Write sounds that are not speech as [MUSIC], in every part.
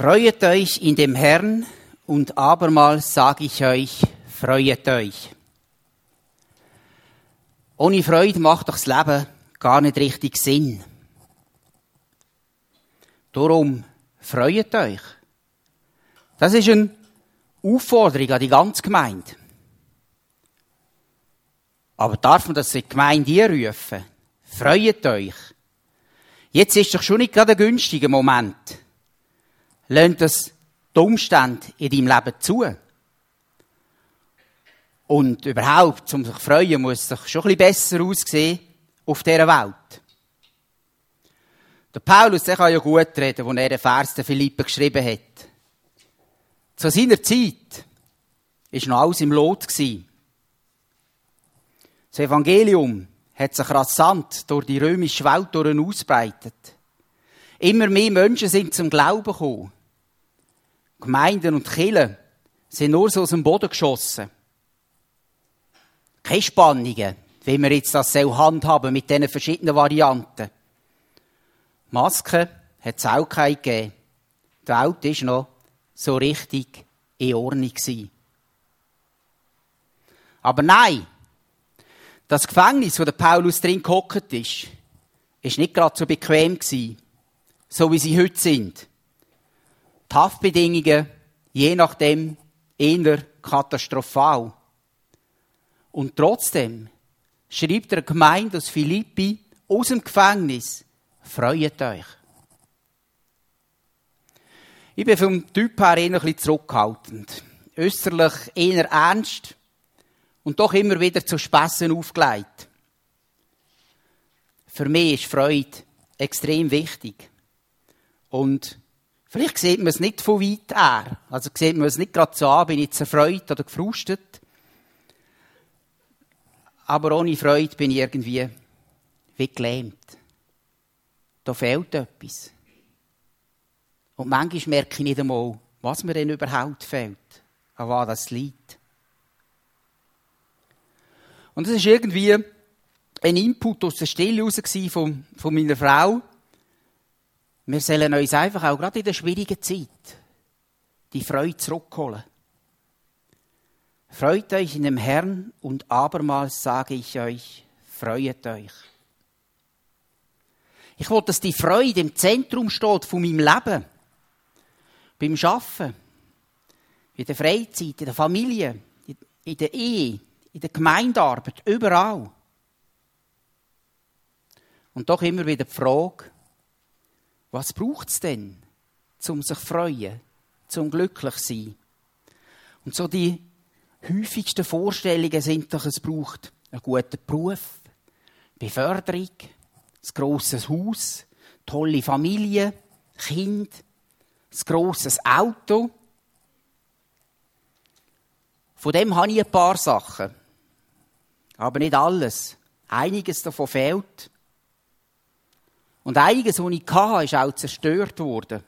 Freuet euch in dem Herrn und abermals sage ich euch, freuet euch. Ohne Freude macht doch das Leben gar nicht richtig Sinn. Darum freuet euch. Das ist eine Aufforderung an die ganze Gemeinde. Aber darf man das in die Gemeinde rufen? Freuet euch. Jetzt ist doch schon nicht gerade ein günstiger Moment. Lasst das die Umstände in deinem Leben zu. Und überhaupt, um sich zu freuen, muss es doch schon ein bisschen besser aussehen auf dieser Welt. Der Paulus, der kann ja gut reden, wo er den Vers der Philippe geschrieben hat. Zu seiner Zeit war noch alles im Lot. Das Evangelium hat sich rasant durch die römische Welt ausbreitet. Immer mehr Menschen sind zum Glauben gekommen. Gemeinden und Kirchen sind nur so aus dem Boden geschossen. Keine Spannungen, wie wir jetzt das handhaben mit diesen verschiedenen Varianten. Masken hat es auch keine gegeben. Die Welt war noch so richtig in Ordnung. Aber nein, das Gefängnis, wo der Paulus drin gehockt ist, ist nicht gerade so bequem gewesen, so wie sie heute sind. Haftbedingungen, je nachdem, eher katastrophal. Und trotzdem schreibt der Gemeinde aus Philippi aus dem Gefängnis, freut euch. Ich bin vom Typ her eher ein bisschen zurückhaltend. Österlich eher ernst und doch immer wieder zu Spässen aufgelegt. Für mich ist Freude extrem wichtig. Und vielleicht sieht man es nicht von weit her. Also sieht man es nicht gerade so an, bin ich zerfreut oder gefrustet. Aber ohne Freude bin ich irgendwie wie gelähmt. Da fehlt etwas. Und manchmal merke ich nicht einmal, was mir denn überhaupt fehlt, an was das liegt. Und das ist irgendwie ein Input aus der Stille raus von, von meiner Frau. Wir sollen uns einfach auch gerade in der schwierigen Zeit die Freude zurückholen. Freut euch in dem Herrn und abermals sage ich euch, freut euch. Ich will, dass die Freude im Zentrum steht von meinem Leben. Beim Arbeiten, in der Freizeit, in der Familie, in der Ehe, in der Gemeindearbeit, überall. Und doch immer wieder die Frage, was braucht es denn, um sich zu freuen, zum glücklich zu sein? Und so die häufigsten Vorstellungen sind doch, es braucht einen guten Beruf, Beförderung, ein grosses Haus, tolle Familie, Kind, ein grosses Auto. Von dem habe ich ein paar Sachen. Aber nicht alles. Einiges davon fehlt. Und einiges, was ich hatte, ist auch zerstört worden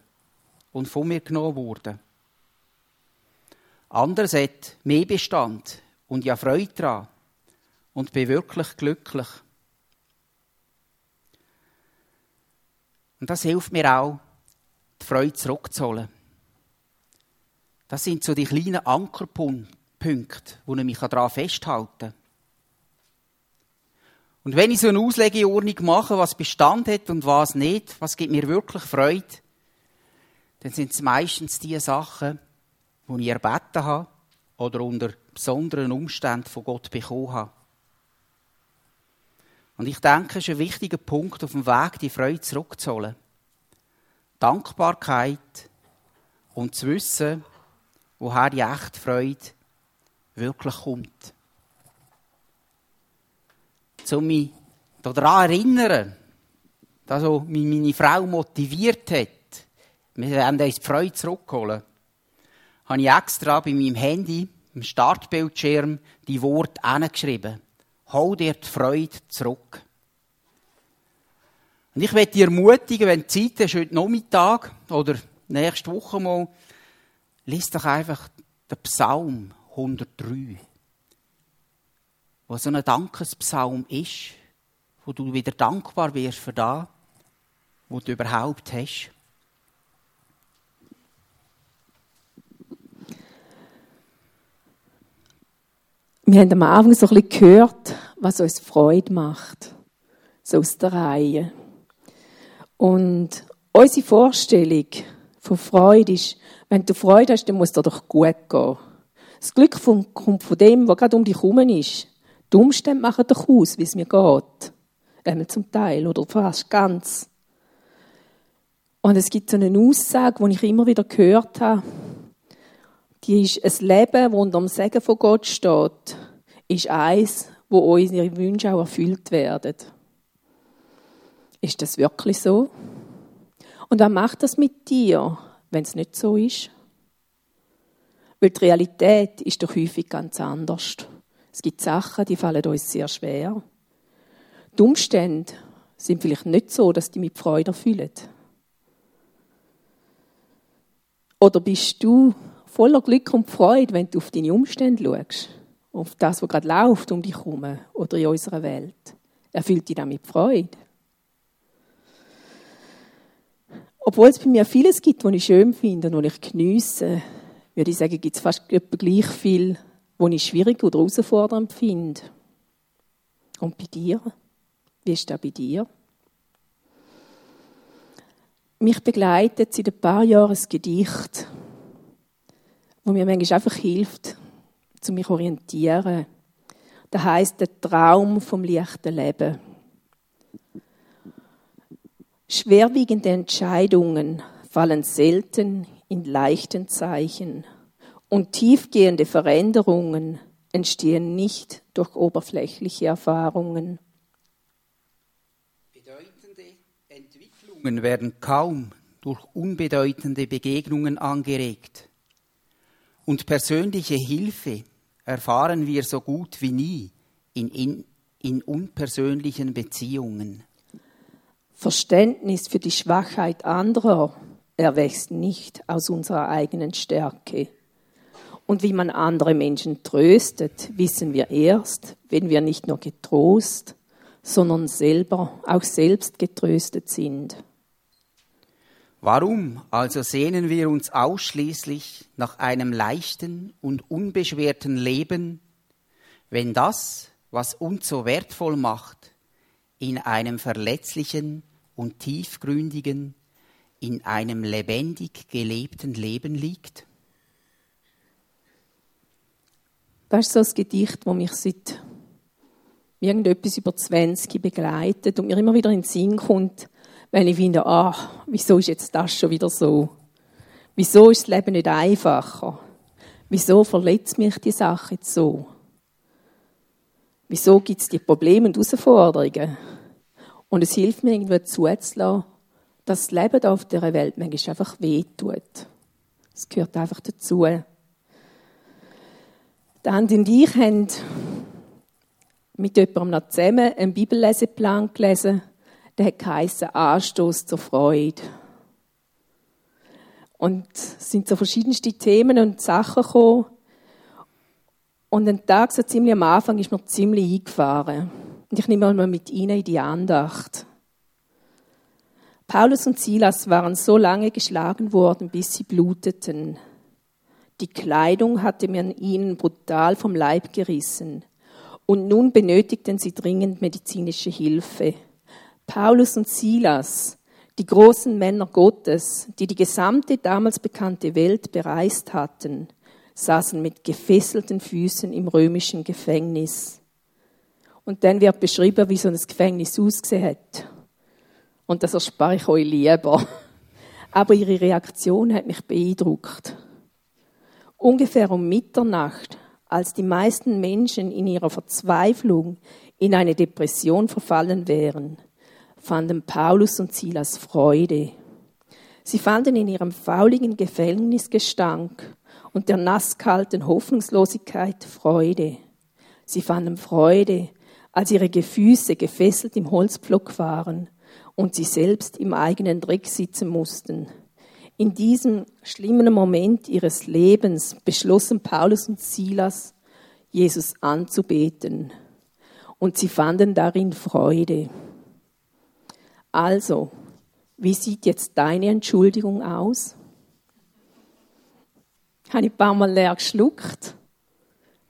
und von mir genommen worden. Anderes hat mehr Bestand und ja Freude daran und bin wirklich glücklich. Und das hilft mir auch, die Freude zurückzuholen. Das sind so die kleinen Ankerpunkte, wo ich mich daran festhalten kann. Und wenn ich so eine Auslegeordnung mache, was Bestand hat und was nicht, was gibt mir wirklich Freude, dann sind es meistens die Sachen, die ich erbeten habe oder unter besonderen Umständen von Gott bekommen habe. Und ich denke, es ist ein wichtiger Punkt auf dem Weg, die Freude zurückzuholen. Dankbarkeit und zu wissen, woher die echte Freude wirklich kommt um mich daran erinnern, dass mich meine Frau motiviert hat, wir werden uns die Freude zurückholen, habe ich extra bei meinem Handy, im Startbildschirm, die Worte hingeschrieben. Hol dir die Freude zurück. Und ich möchte dich ermutigen, wenn du Zeit hast, heute Nachmittag oder nächste Woche mal, lies doch einfach den Psalm 103 was so ein Dankespsalm ist, wo du wieder dankbar wirst für das, was du überhaupt hast? Wir haben am Anfang so ein bisschen gehört, was uns Freude macht. So aus der Reihe. Und unsere Vorstellung von Freude ist, wenn du Freude hast, dann muss es dir doch gut gehen. Das Glück kommt von dem, was gerade um dich herum ist. Die Umstände machen doch aus, wie es mir geht. Einmal zum Teil oder fast ganz. Und es gibt so eine Aussage, die ich immer wieder gehört habe. Die ist, ein Leben, das unter dem Segen von Gott steht, ist eins, wo unsere Wünsche auch erfüllt werden. Ist das wirklich so? Und was macht das mit dir, wenn es nicht so ist? Weil die Realität ist doch häufig ganz anders. Es gibt Sachen, die fallen uns sehr schwer. Die Umstände sind vielleicht nicht so, dass die mit Freude erfüllen. Oder bist du voller Glück und Freude, wenn du auf deine Umstände schaust? Auf das, was gerade läuft um dich herum oder in unserer Welt? Erfüllt dich damit Freude? Obwohl es bei mir vieles gibt, was ich schön finde und was ich geniesse, würde ich sagen, gibt es fast etwa gleich viel, was ich schwierig oder herausfordernd finde. Und bei dir? Wie ist das bei dir? Mich begleitet seit ein paar Jahren ein Gedicht, wo mir manchmal einfach hilft, zu mich orientieren. Das heißt der Traum vom leichten Leben. Schwerwiegende Entscheidungen fallen selten in leichten Zeichen und tiefgehende Veränderungen entstehen nicht durch oberflächliche Erfahrungen. Bedeutende Entwicklungen werden kaum durch unbedeutende Begegnungen angeregt. Und persönliche Hilfe erfahren wir so gut wie nie in, in, in unpersönlichen Beziehungen. Verständnis für die Schwachheit anderer erwächst nicht aus unserer eigenen Stärke. Und wie man andere Menschen tröstet, wissen wir erst, wenn wir nicht nur getrost, sondern selber auch selbst getröstet sind. Warum also sehnen wir uns ausschließlich nach einem leichten und unbeschwerten Leben, wenn das, was uns so wertvoll macht, in einem verletzlichen und tiefgründigen, in einem lebendig gelebten Leben liegt? Das ist so ein Gedicht, das mich seit irgendetwas über 20 begleitet und mir immer wieder in den Sinn kommt, wenn ich finde, ah, wieso ist jetzt das schon wieder so? Wieso ist das Leben nicht einfacher? Wieso verletzt mich die Sache jetzt so? Wieso gibt es die Probleme und Herausforderungen? Und es hilft mir irgendwie zuzulassen, dass das Leben auf dieser Welt manchmal einfach wehtut. Es gehört einfach dazu. Andi und ich haben mit jemandem noch zusammen einen Bibelleseplan gelesen. Der geheissen Anstoß zur Freude. Und es sind so verschiedenste Themen und Sachen gekommen. Und ein Tag, so ziemlich am Anfang, ist mir ziemlich eingefahren. Und ich nehme mal mit Ihnen in die Andacht. Paulus und Silas waren so lange geschlagen worden, bis sie bluteten. Die Kleidung hatte man ihnen brutal vom Leib gerissen. Und nun benötigten sie dringend medizinische Hilfe. Paulus und Silas, die großen Männer Gottes, die die gesamte damals bekannte Welt bereist hatten, saßen mit gefesselten Füßen im römischen Gefängnis. Und dann wird beschrieben, wie so ein Gefängnis ausgesehen hat. Und das erspare ich euch lieber. Aber ihre Reaktion hat mich beeindruckt. Ungefähr um Mitternacht, als die meisten Menschen in ihrer Verzweiflung in eine Depression verfallen wären, fanden Paulus und Silas Freude. Sie fanden in ihrem fauligen Gefängnisgestank und der nasskalten Hoffnungslosigkeit Freude. Sie fanden Freude, als ihre Gefüße gefesselt im Holzpflock waren und sie selbst im eigenen Dreck sitzen mussten. In diesem schlimmen Moment ihres Lebens beschlossen Paulus und Silas, Jesus anzubeten. Und sie fanden darin Freude. Also, wie sieht jetzt deine Entschuldigung aus? Habe ich ein paar Mal leer geschluckt?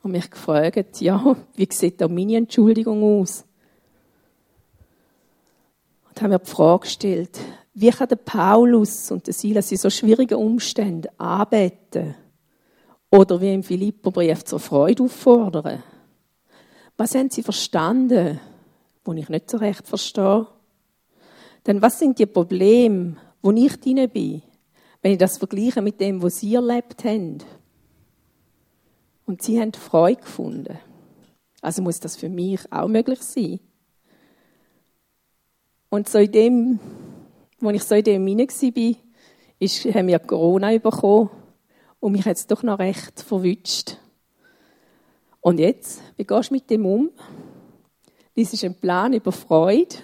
und mich gefragt, ja, wie sieht da meine Entschuldigung aus? Und haben mir die Frage gestellt, wie kann der Paulus und der Silas in so schwierigen Umständen arbeiten? Oder wie im Philipperbrief zur Freude auffordern? Was haben sie verstanden, wo ich nicht so recht verstehe? Denn was sind die Probleme, wo ich drin bin, wenn ich das vergleiche mit dem, was sie erlebt haben? Und sie haben Freude gefunden. Also muss das für mich auch möglich sein. Und so in dem als ich so in dem hinein war, ist, haben wir Corona bekommen und mich hat es doch noch recht verwünscht. Und jetzt, wie gehst du mit dem um? Das ist ein Plan über Freude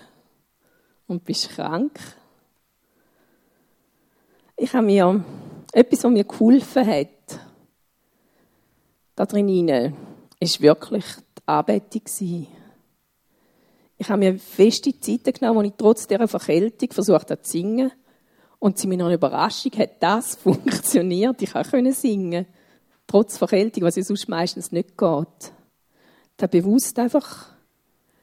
und bist krank. Ich habe mir etwas, was mir geholfen hat, da drin rein, ist wirklich die Anbetung ich habe mir feste Zeiten genommen, wo ich trotz dieser Verkältung versucht habe zu singen. Und zu meiner Überraschung hat das [LAUGHS] funktioniert. Ich konnte singen. Trotz Verkältung, was ja sonst meistens nicht geht. Da bewusst einfach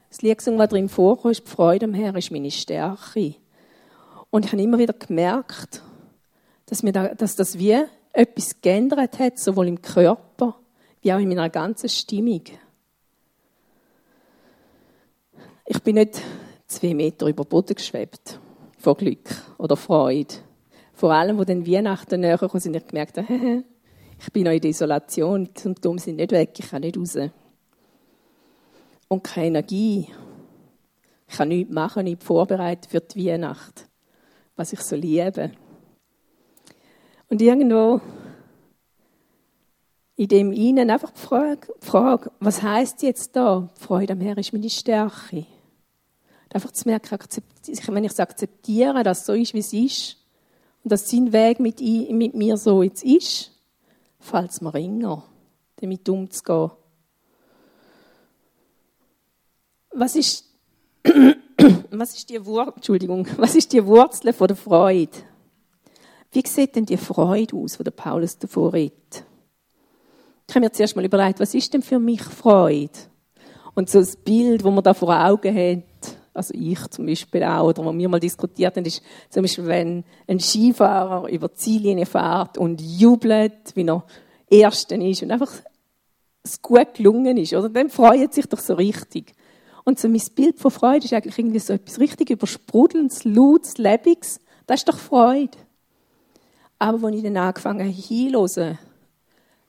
das Lied gesungen, was drin vorkommt, ist die Freude am Herrn, ist meine Stärke. Und ich habe immer wieder gemerkt, dass, mir da, dass das wie etwas geändert hat, sowohl im Körper wie auch in meiner ganzen Stimmung. Ich bin nicht zwei Meter über den Boden geschwebt. Vor Glück oder Freude. Vor allem, wo dann Weihnachten näher kam, sind ich gemerkt, [LAUGHS] ich bin noch in der Isolation, die Symptome sind nicht weg, ich kann nicht raus. Und keine Energie. Ich kann nichts machen, nicht vorbereiten für die Weihnacht, was ich so liebe. Und irgendwo in dem Ihnen einfach die Frage, die Frage was heißt jetzt da? Freude am Herrn ist meine Stärke. Einfach zu merken, wenn ich es akzeptiere, dass es so ist, wie es ist, und dass sein Weg mit, mit mir so jetzt ist, fällt es mir ringer, damit umzugehen. Was ist, [COUGHS] was ist die Wur Entschuldigung, [LAUGHS] was ist die Wurzel von der Freude? Wie sieht denn die Freude aus, die der Paulus davor redet? Ich habe mir zuerst mal überlegt, was ist denn für mich Freude? Und so das Bild, wo man da vor Augen hat, also ich zum Beispiel auch, oder was wir mal diskutiert haben, ist zum Beispiel, wenn ein Skifahrer über die Ziellinie fährt und jubelt, wie er Ersten ist und einfach es gut gelungen ist, oder? Dann freut sich doch so richtig. Und so mein Bild von Freude ist eigentlich irgendwie so etwas richtig übersprudelndes, lautes, lebendiges. Das ist doch Freude. Aber wenn ich dann angefangen habe, hinzuhören,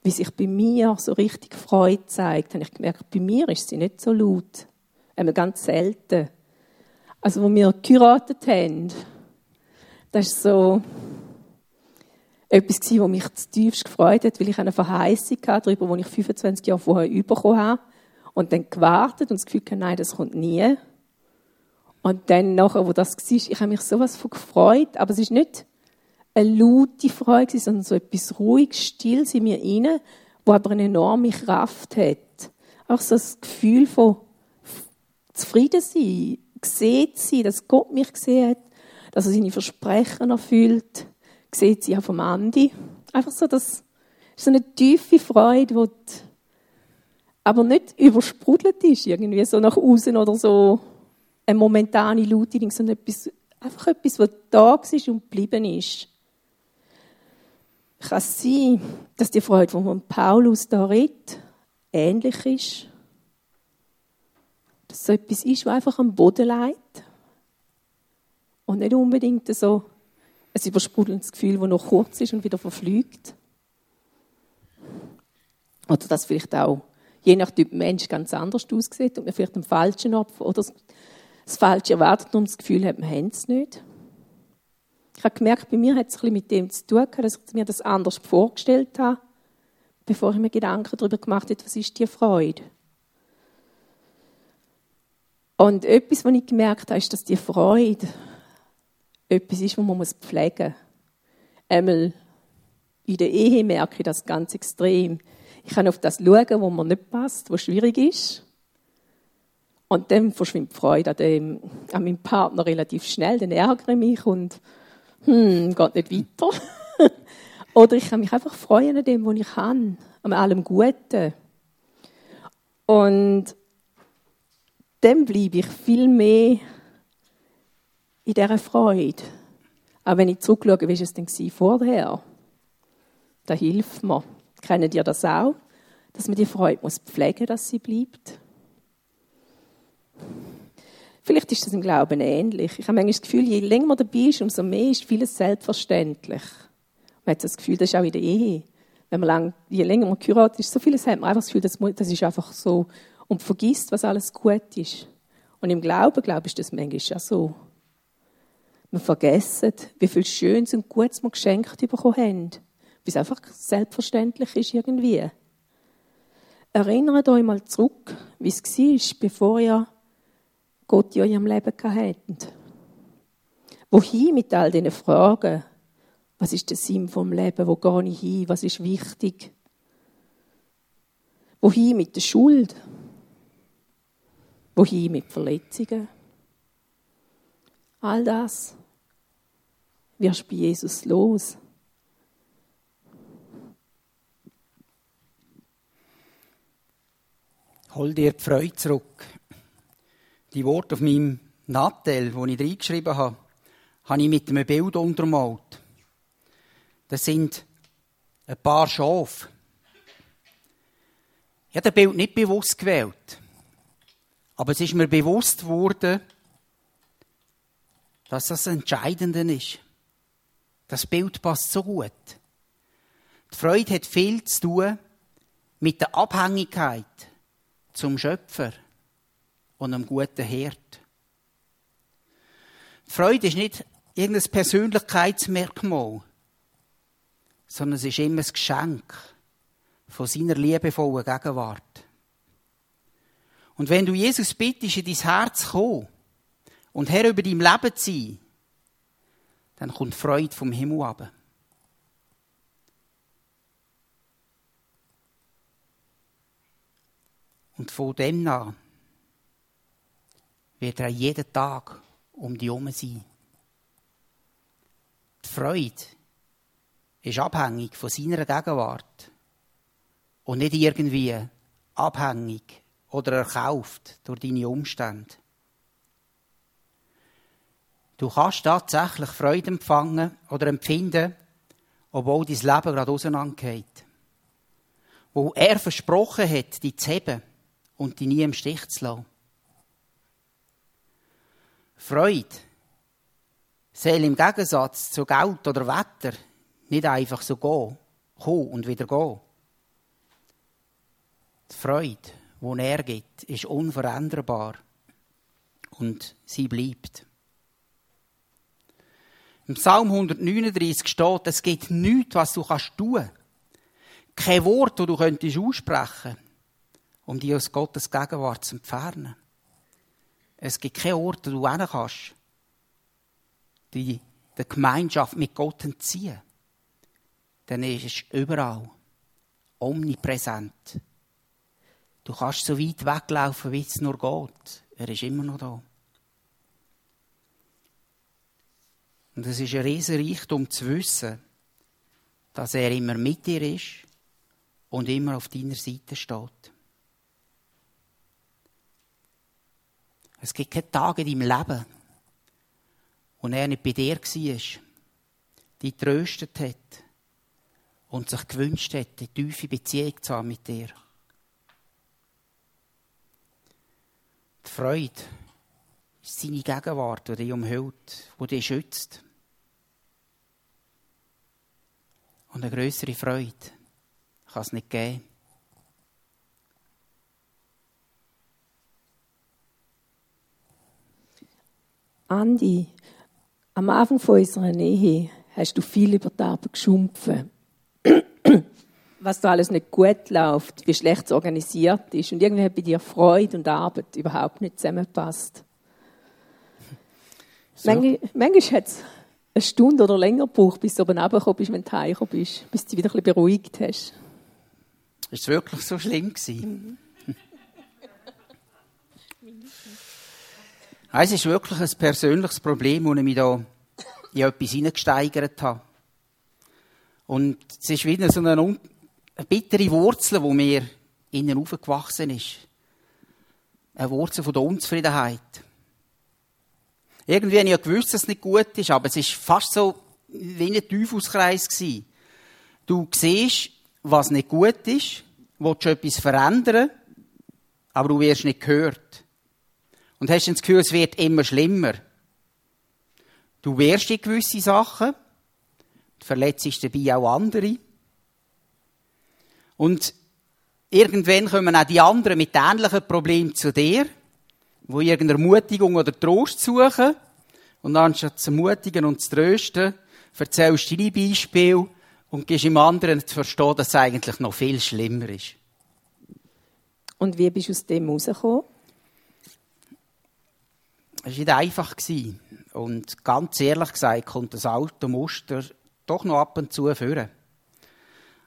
wie sich bei mir so richtig Freude zeigt, habe ich gemerkt, bei mir ist sie nicht so laut. Einmal ganz selten also wo wir geheiratet haben, das war so etwas, was mich zutiefst gefreut hat, weil ich eine Verheißung hatte, darüber, die ich 25 Jahre vorher bekommen habe. Und dann gewartet und das Gefühl hatte, nein, das kommt nie. Und dann nachher, wo das war, ich habe mich sowas von gefreut, aber es ist nicht eine laute Freude, sondern so etwas ruhig, still in mir inne, wo aber eine enorme Kraft hat. Auch so das Gefühl von zufrieden sein, gesehen sein, dass Gott mich gesehen hat, dass er seine Versprechen erfüllt, sieht sie auch vom Andi. Einfach so, das ist so eine tiefe Freude, die aber nicht übersprudelt ist, irgendwie so nach außen oder so eine momentane Lautung, sondern etwas, einfach etwas, was da ist und geblieben ist. Kann sein, dass die Freude, von Paulus da redet, ähnlich ist? Dass so etwas ist, was einfach am Boden liegt. Und nicht unbedingt so ein übersprudelndes Gefühl, das noch kurz ist und wieder verflügt. Oder dass vielleicht auch je nach Typ Mensch ganz anders aussieht und man vielleicht einen falschen Opfer oder das Falsche erwartet und das Gefühl hat, man hat es nicht. Ich habe gemerkt, bei mir hat es ein bisschen mit dem zu tun, dass ich mir das anders vorgestellt habe, bevor ich mir Gedanken darüber gemacht habe, was ist die Freude. Und etwas, was ich gemerkt habe, ist, dass die Freude etwas ist, was man pflegen muss. Einmal in der Ehe merke ich das ganz extrem. Ich kann auf das schauen, wo mir nicht passt, was schwierig ist. Und dann verschwindet die Freude an, dem, an meinem Partner relativ schnell. Dann ärgere ich mich und hm, geht nicht weiter. [LAUGHS] Oder ich kann mich einfach freuen an dem, was ich kann, an allem Guten. Und dann bleibe ich viel mehr in dieser Freude. Auch wenn ich zurückschaue, wie es denn vorher? Da hilft mir. Kennen ihr das auch? Dass man die Freude muss pflegen muss, dass sie bleibt? Vielleicht ist das im Glauben ähnlich. Ich habe manchmal das Gefühl, je länger man dabei ist, umso mehr ist vieles selbstverständlich. Man hat das Gefühl, das ist auch in der Ehe. Wenn man lang, je länger man geheiratet ist, so vieles hat man einfach das Gefühl, das ist einfach so. Und vergisst, was alles gut ist. Und im Glauben, glaube ich, das manchmal auch so. Wir vergessen, wie viel Schönes und Gutes wir geschenkt bekommen haben. Wie es einfach selbstverständlich ist irgendwie. Erinnert euch mal zurück, wie es war, bevor ihr Gott in eurem Leben hattet. Wohin mit all diesen Fragen? Was ist der Sinn vom Leben? Wo gehe ich hin? Was ist wichtig? Wohin mit der Schuld? Wohin mit Verletzungen? All das wirst du bei Jesus los. Hol dir die Freude zurück. Die Worte auf meinem Nattel, wo ich reingeschrieben habe, habe ich mit einem Bild untermalt. Das sind ein paar Schafe. Ich habe das Bild nicht bewusst gewählt. Aber es ist mir bewusst geworden, dass das Entscheidende ist. Das Bild passt so gut. Die Freude hat viel zu tun mit der Abhängigkeit zum Schöpfer und einem guten Herd. Die Freude ist nicht irgendein Persönlichkeitsmerkmal, sondern es ist immer ein Geschenk von seiner liebevollen Gegenwart. Und wenn du Jesus bittest, in dein Herz zu kommen und Herr über dein Leben zu sein, dann kommt Freude vom Himmel ab. Und von dem an wird er jeden Tag um die herum sein. Die Freude ist abhängig von seiner Gegenwart und nicht irgendwie abhängig oder erkauft durch deine Umstände. Du kannst tatsächlich Freude empfangen oder empfinden, obwohl dein Leben gerade auseinandergeht. Wo er versprochen hat, dich zu heben und dich nie im Stich zu lassen. Freude soll im Gegensatz zu Geld oder Wetter nicht einfach so gehen, kommen und wieder gehen. Die Freude, die er gibt, ist unveränderbar und sie bleibt. Im Psalm 139 steht, es gibt nichts, was du kannst tun. Kein Wort, das du könntest aussprechen, um dich aus Gottes Gegenwart zu entfernen. Es gibt keinen Ort, wo du hin kannst, die der Gemeinschaft mit Gott entziehen. Dann ist es überall omnipräsent. Du kannst so weit weglaufen, wie es nur geht. Er ist immer noch da. Und es ist ein riesen Reichtum zu wissen, dass er immer mit dir ist und immer auf deiner Seite steht. Es gibt keine Tage in deinem Leben, wo er nicht bei dir war, dich tröstet hat und sich gewünscht hat, eine tiefe Beziehung zu haben mit dir. Die Freude ist seine Gegenwart, die dich umhüllt, die dich schützt. Und eine größere Freude kann es nicht geben. Andi, am Anfang von unserer Ehe hast du viel über die Arbeit geschumpfen. [CLEARS THROAT] Was da alles nicht gut läuft, wie schlecht es organisiert ist. Und irgendwie hat bei dir Freude und Arbeit überhaupt nicht zusammengepasst. So. Manchmal, manchmal hat es eine Stunde oder länger gebraucht, bis du oben runtergekommen bist, wenn du heimgekommen bist, bis du dich wieder ein bisschen beruhigt hast. Ist es wirklich so schlimm gewesen? Mhm. [LAUGHS] es ist wirklich ein persönliches Problem, wo ich mich da in etwas hineingesteigert habe. Und es ist wieder so eine, eine bittere Wurzel, die mir innen aufgewachsen ist. eine Wurzel von der Unzufriedenheit. Irgendwie habe ich ja gewusst, dass es nicht gut ist, aber es ist fast so wie ein Teufelskreis. Du siehst, was nicht gut ist, willst du etwas verändern, aber du wirst nicht gehört. Und hast dann das Gefühl, es wird immer schlimmer. Du wehrst in gewisse Sachen, verletzt dabei auch andere. Und irgendwann kommen auch die anderen mit ähnlichen Problemen zu dir, wo irgendeine Ermutigung oder Trost suchen. Und anstatt zu ermutigen und zu trösten, erzählst du deine Beispiele und gibst dem anderen zu verstehen, dass es eigentlich noch viel schlimmer ist. Und wie bist du aus dem rausgekommen? Es war nicht einfach. Und ganz ehrlich gesagt kommt das alte Muster doch noch ab und zu führen.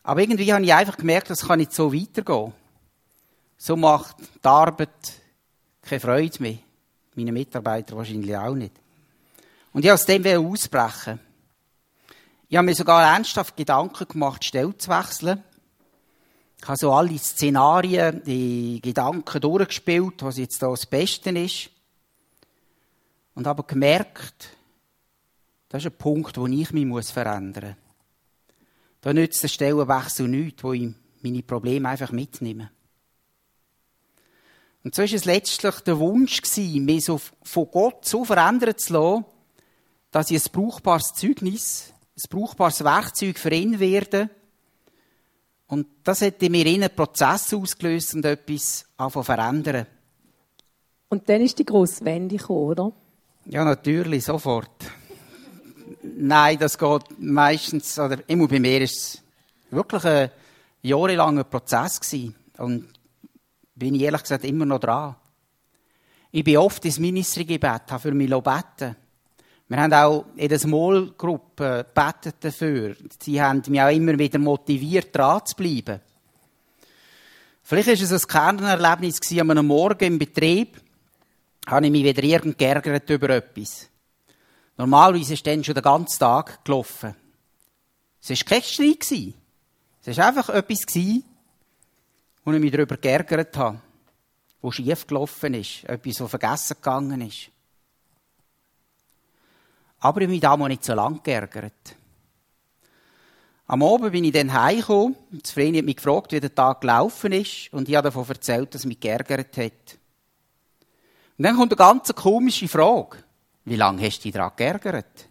Aber irgendwie habe ich einfach gemerkt, das kann nicht so weitergehen. So macht die Arbeit keine Freude mehr. Meine Mitarbeiter wahrscheinlich auch nicht. Und ich aus dem ausbrechen. Ich habe mir sogar ernsthaft Gedanken gemacht, Stelle zu wechseln. Ich habe so alle Szenarien, die Gedanken durchgespielt, was jetzt da das Beste ist. Und habe gemerkt, das ist ein Punkt, wo ich mich verändern muss. Da nützt der Stellenwechsel nichts, wo ich meine Probleme einfach mitnehme. Und so war es letztlich der Wunsch, mich so von Gott so verändern zu lassen, dass ich ein brauchbares Zeugnis, ein brauchbares Werkzeug für ihn werde. Und das hat in mir einen Prozess ausgelöst und etwas anfangen verändern. Und dann ist die grosse Wende gekommen, oder? Ja, natürlich, sofort. Nein, das geht meistens, oder immer bei mir ist es wirklich ein jahrelanger Prozess gewesen. Und bin ich ehrlich gesagt immer noch dran. Ich bin oft ins Ministry-Gebet, habe für mich beten Wir haben auch in der Small-Gruppe gebetet dafür. Sie haben mich auch immer wieder motiviert, dran zu bleiben. Vielleicht war es ein Kernerlebnis an einem Morgen im Betrieb, habe ich mich wieder irgend geärgert über etwas. Normalerweise ist dann schon den ganzen Tag gelaufen. Es war kein Streit. Es war einfach etwas, wo ich mich darüber geärgert habe, wo schief gelaufen ist, etwas, was vergessen gegangen ist. Aber ich habe mich damals nicht so lange geärgert. Am Abend bin ich dann heimgekommen. Das Vreni hat mich gefragt, wie der Tag gelaufen ist. Und ich habe davon erzählt, dass es mich geärgert hat. Und dann kommt eine ganz komische Frage. Wie lange hast du dich daran geärgert?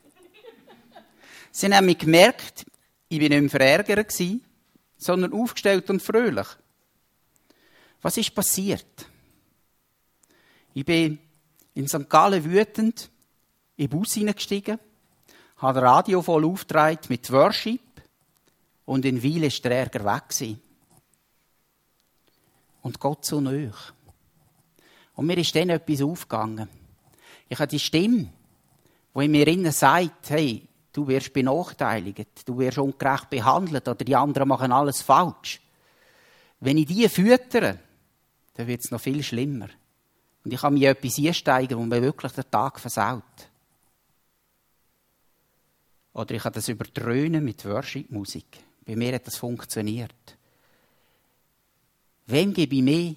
Sie haben nämlich gemerkt, ich bin nicht mehr verärgert sondern aufgestellt und fröhlich. Was ist passiert? Ich bin in St. Gallen wütend in den Bus hineingestiegen, habe das Radio voll aufgetragen mit Worship und in Weil ist der Ärger weg. Und Gott so nöch. Und mir ist dann etwas aufgegangen. Ich habe die Stimme, die in mir innen sagt, hey, du wirst benachteiligt, du wirst ungerecht behandelt oder die anderen machen alles falsch. Wenn ich die füttere, dann wird es noch viel schlimmer. Und ich kann mir etwas einsteigen, wo mir wirklich den Tag versaut. Oder ich kann das überdröhnen mit Worship-Musik. Bei mir hat das funktioniert. Wem gebe ich mehr,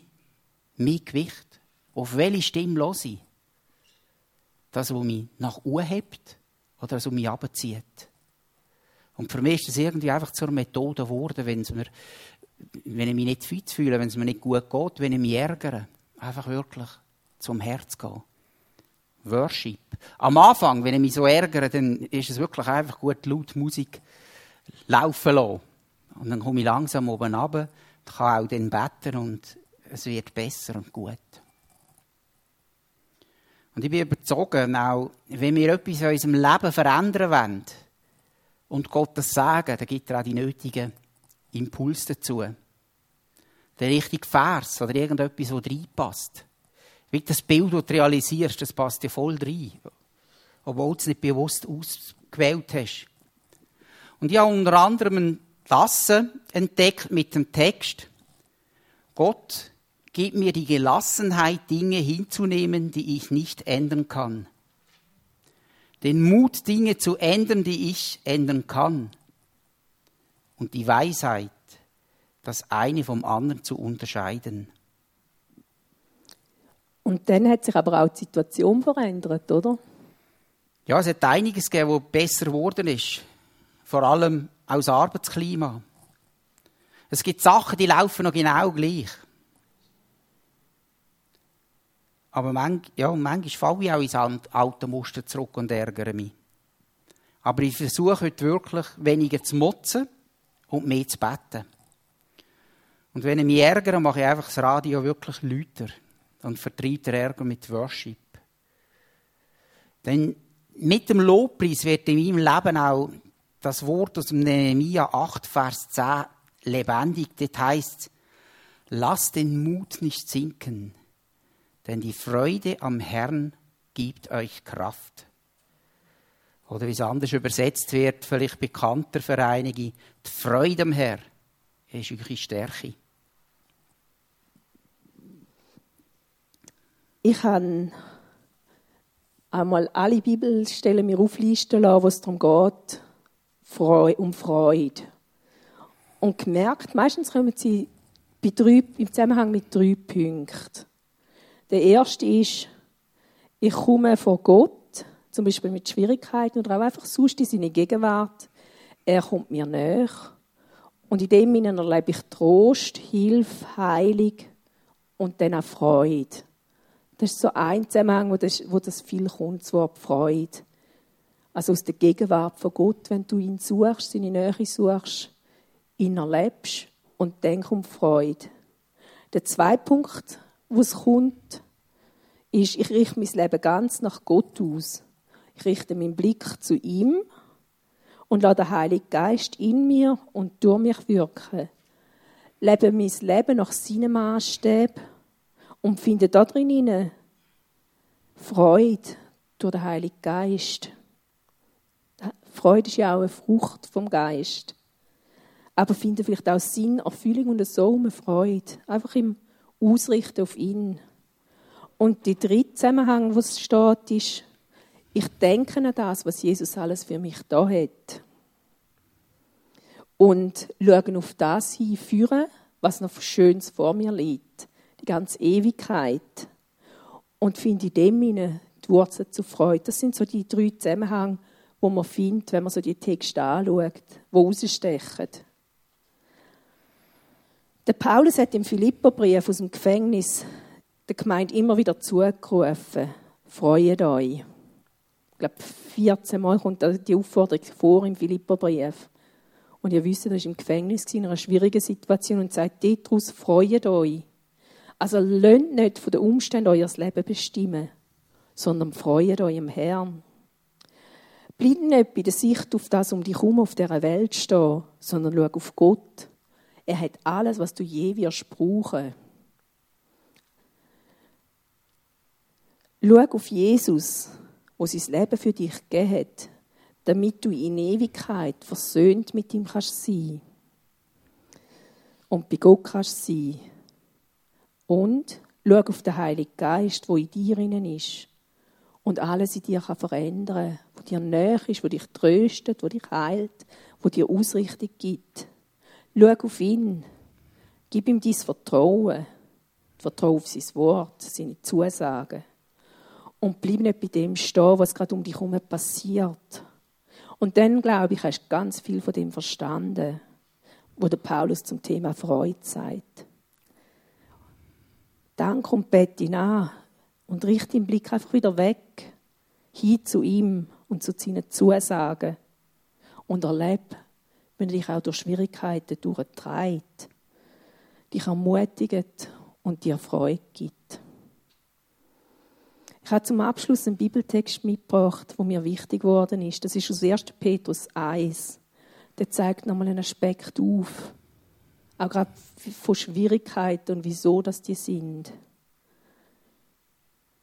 mehr Gewicht? Auf welche Stimme höre ich? Das, was mich nach oben hebt oder das, was mich abzieht. Und für mich ist das irgendwie einfach zur Methode geworden, wenn, mir, wenn ich mich nicht fit fühle, wenn es mir nicht gut geht, wenn ich mich ärgere. Einfach wirklich zum Herz gehen. Worship. Am Anfang, wenn ich mich so ärgere, dann ist es wirklich einfach gut, laut Musik laufen lassen. Und dann komme ich langsam oben runter, kann auch dann beten und es wird besser und gut. Und ich bin überzeugt, auch wenn wir etwas in unserem Leben verändern wollen und Gott das sagen, dann gibt er auch die nötigen Impulse dazu. Der richtige Vers oder irgendetwas, das reinpasst. Wie das Bild, das du realisierst, das passt dir voll rein. Obwohl du es nicht bewusst ausgewählt hast. Und ich habe unter anderem ein Lassen entdeckt mit dem Text, Gott Gib mir die Gelassenheit, Dinge hinzunehmen, die ich nicht ändern kann. Den Mut, Dinge zu ändern, die ich ändern kann. Und die Weisheit, das eine vom anderen zu unterscheiden. Und dann hat sich aber auch die Situation verändert, oder? Ja, es hat einiges gegeben, was besser geworden ist. Vor allem das Arbeitsklima. Es gibt Sachen, die laufen noch genau gleich. Aber manch, ja, manchmal falle ich auch ins alte Muster zurück und ärgere mich. Aber ich versuche heute wirklich weniger zu motzen und mehr zu beten. Und wenn ich mich ärgere, mache ich einfach das Radio wirklich lauter und vertreibe den Ärger mit Worship. Denn mit dem Lobpreis wird in meinem Leben auch das Wort aus dem Nehemiah 8, Vers 10 lebendig. Das heißt, lasst den Mut nicht sinken, denn die Freude am Herrn gibt euch Kraft. Oder wie es anders übersetzt wird, vielleicht bekannter für einige, die Freude am Herrn ist eure Stärke. Ich habe einmal alle Bibelstellen mir auflisten lassen, wo es darum geht, um Freude. Und gemerkt, meistens kommen sie bei drei, im Zusammenhang mit drei Punkten. Der erste ist, ich komme vor Gott, zum Beispiel mit Schwierigkeiten oder auch einfach sonst in seine Gegenwart. Er kommt mir näher. Und in dem erlebe ich Trost, Hilfe, Heilung und dann auch Freude. Das ist so ein Zusammenhang, wo das, wo das viel kommt, das Freude. Also aus der Gegenwart von Gott, wenn du ihn suchst, seine Nähe suchst, ihn erlebst und dann kommt Freude. Der zweite Punkt, wo es kommt, ist, ich richte mein Leben ganz nach Gott aus. Ich richte meinen Blick zu ihm und lasse den Heiligen Geist in mir und durch mich wirken. Lebe mein Leben nach seinem Maßstab und finde da drin Freude durch den Heiligen Geist. Freude ist ja auch eine Frucht vom Geist. Aber finde vielleicht auch Sinn, Erfüllung und so eine Freude. Einfach im Ausrichten auf ihn. Und der dritte Zusammenhang, was steht, ist, ich denke an das, was Jesus alles für mich da hat. Und schaue auf das hinführen, was noch Schönes vor mir liegt die ganze Ewigkeit. Und finde in dem die Wurzel zu Freude. Das sind so die drei Zusammenhänge, wo man findet, wenn man so die Texte anschaut, die rausstechen. Der Paulus hat im Philipperbrief aus dem Gefängnis der Gemeinde immer wieder zugerufen, freut euch. Ich glaube, 14 Mal kommt die Aufforderung vor im Philipperbrief. Und ihr wisst, er war im Gefängnis in einer schwierigen Situation und sagt, daraus freut euch. Also lasst nicht von den Umständen euer Leben bestimmen, sondern freut euch im Herrn. Bleib nicht bei der Sicht auf das um dich herum auf dieser Welt stehen, sondern schau auf Gott. Er hat alles, was du je wirst brauchen. Schau auf Jesus, wo sein Leben für dich gegeben hat, damit du in Ewigkeit versöhnt mit ihm kannst sein und bei Gott kannst sein. Und schau auf den Heiligen Geist, der in dir innen ist und alles in dir kann verändern wo dir näher ist, wo dich tröstet, wo dich heilt, wo dir Ausrichtung gibt. Schau auf ihn. Gib ihm dein Vertrauen. Vertraue auf sein Wort, seine Zusagen. Und bleib nicht bei dem stehen, was gerade um dich herum passiert. Und dann, glaube ich, hast du ganz viel von dem verstanden, wo der Paulus zum Thema Freude sagt. Dann kommt Betty nach und richtet den Blick einfach wieder weg, hin zu ihm und zu seinen Zusagen. Und erlebe, wenn er dich auch durch Schwierigkeiten durchtreibt, dich ermutigt und dir Freude gibt. Ich habe zum Abschluss einen Bibeltext mitgebracht, der mir wichtig geworden ist. Das ist aus 1. Petrus 1. Der zeigt nochmal einen Aspekt auf, auch gerade von Schwierigkeiten und wieso das die sind.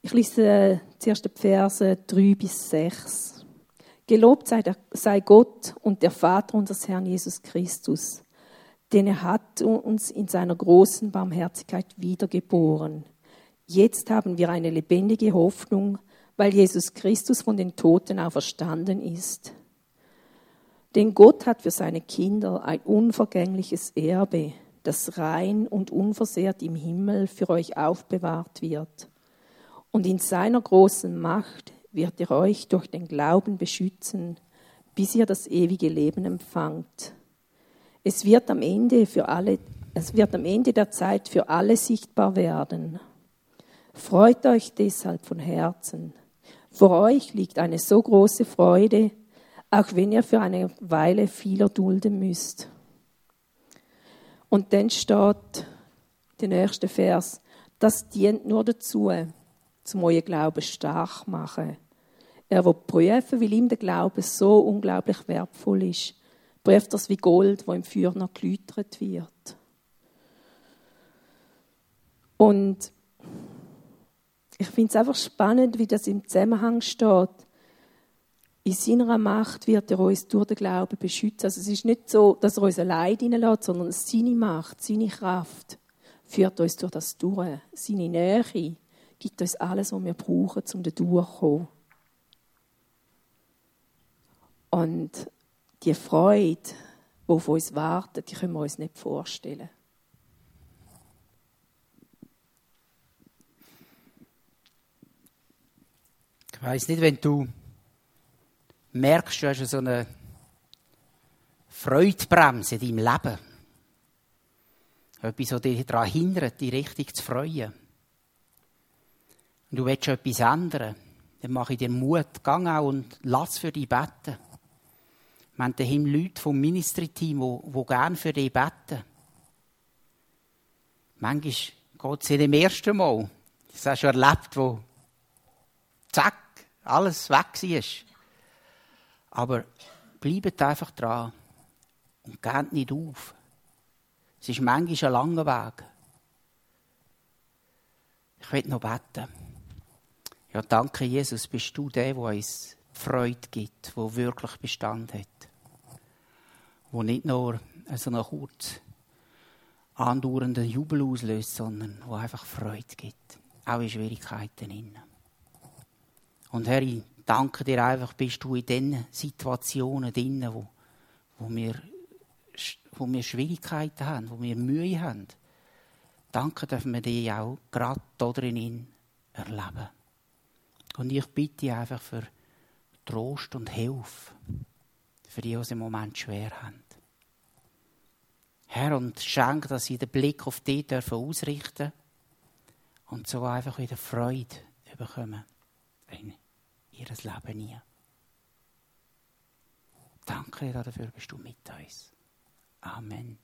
Ich lese die Verse 3 bis 6. Gelobt sei, der, sei Gott und der Vater unseres Herrn Jesus Christus, denn er hat uns in seiner großen Barmherzigkeit wiedergeboren. Jetzt haben wir eine lebendige Hoffnung, weil Jesus Christus von den Toten auferstanden ist. Denn Gott hat für seine Kinder ein unvergängliches Erbe, das rein und unversehrt im Himmel für euch aufbewahrt wird. Und in seiner großen Macht wird er euch durch den Glauben beschützen, bis ihr das ewige Leben empfangt. Es wird am Ende für alle, es wird am Ende der Zeit für alle sichtbar werden. Freut euch deshalb von Herzen. Vor euch liegt eine so große Freude, auch wenn ihr für eine Weile viel erdulden müsst. Und dann steht der nächste Vers, das dient nur dazu, zum euren Glauben stark machen. Er will prüfen, weil ihm der Glaube so unglaublich wertvoll ist. Prüft das wie Gold, wo im Feuer noch geläutert wird. Und ich finde es einfach spannend, wie das im Zusammenhang steht. In seiner Macht wird er uns durch den Glauben beschützen. Also es ist nicht so, dass er uns allein hineinlässt, sondern seine Macht, seine Kraft führt uns durch das durch. Seine Nähe gibt uns alles, was wir brauchen, um da durchzukommen. Und die Freude, die auf uns wartet, die können wir uns nicht vorstellen. Ich weiß nicht, wenn du merkst, du hast so eine Freudebremse in deinem Leben. Etwas, das dich daran hindert, dich richtig zu freuen. Und du willst etwas ändern. Dann mache ich dir Mut. Gang auch und lass für dich beten. Wir haben daheim Leute vom Ministry-Team, die, die gerne für dich beten. Manchmal geht es ihnen im ersten Mal. Das hast du erlebt, wo zack, alles weg war. Aber bleibt einfach dran und geht nicht auf. Es ist manchmal ein langer Weg. Ich will noch beten. Ja, danke, Jesus, bist du der, der uns Freude gibt, der wirklich Bestand hat wo nicht nur so einen kurz andauernden Jubel auslöst, sondern wo einfach Freude gibt, auch in Schwierigkeiten. Innen. Und Herr, ich danke dir einfach, bist du in den Situationen drin, wo, wo, wir, wo wir Schwierigkeiten haben, wo wir Mühe haben. Danke dürfen wir dich auch gerade da drin erleben. Und ich bitte einfach für Trost und Hilfe für die, die es im Moment schwer haben. Herr, und schenk, dass sie den Blick auf dich dürfen ausrichten und so einfach wieder Freude bekommen in ihr Leben nie. Danke dafür, bist du mit uns. Amen.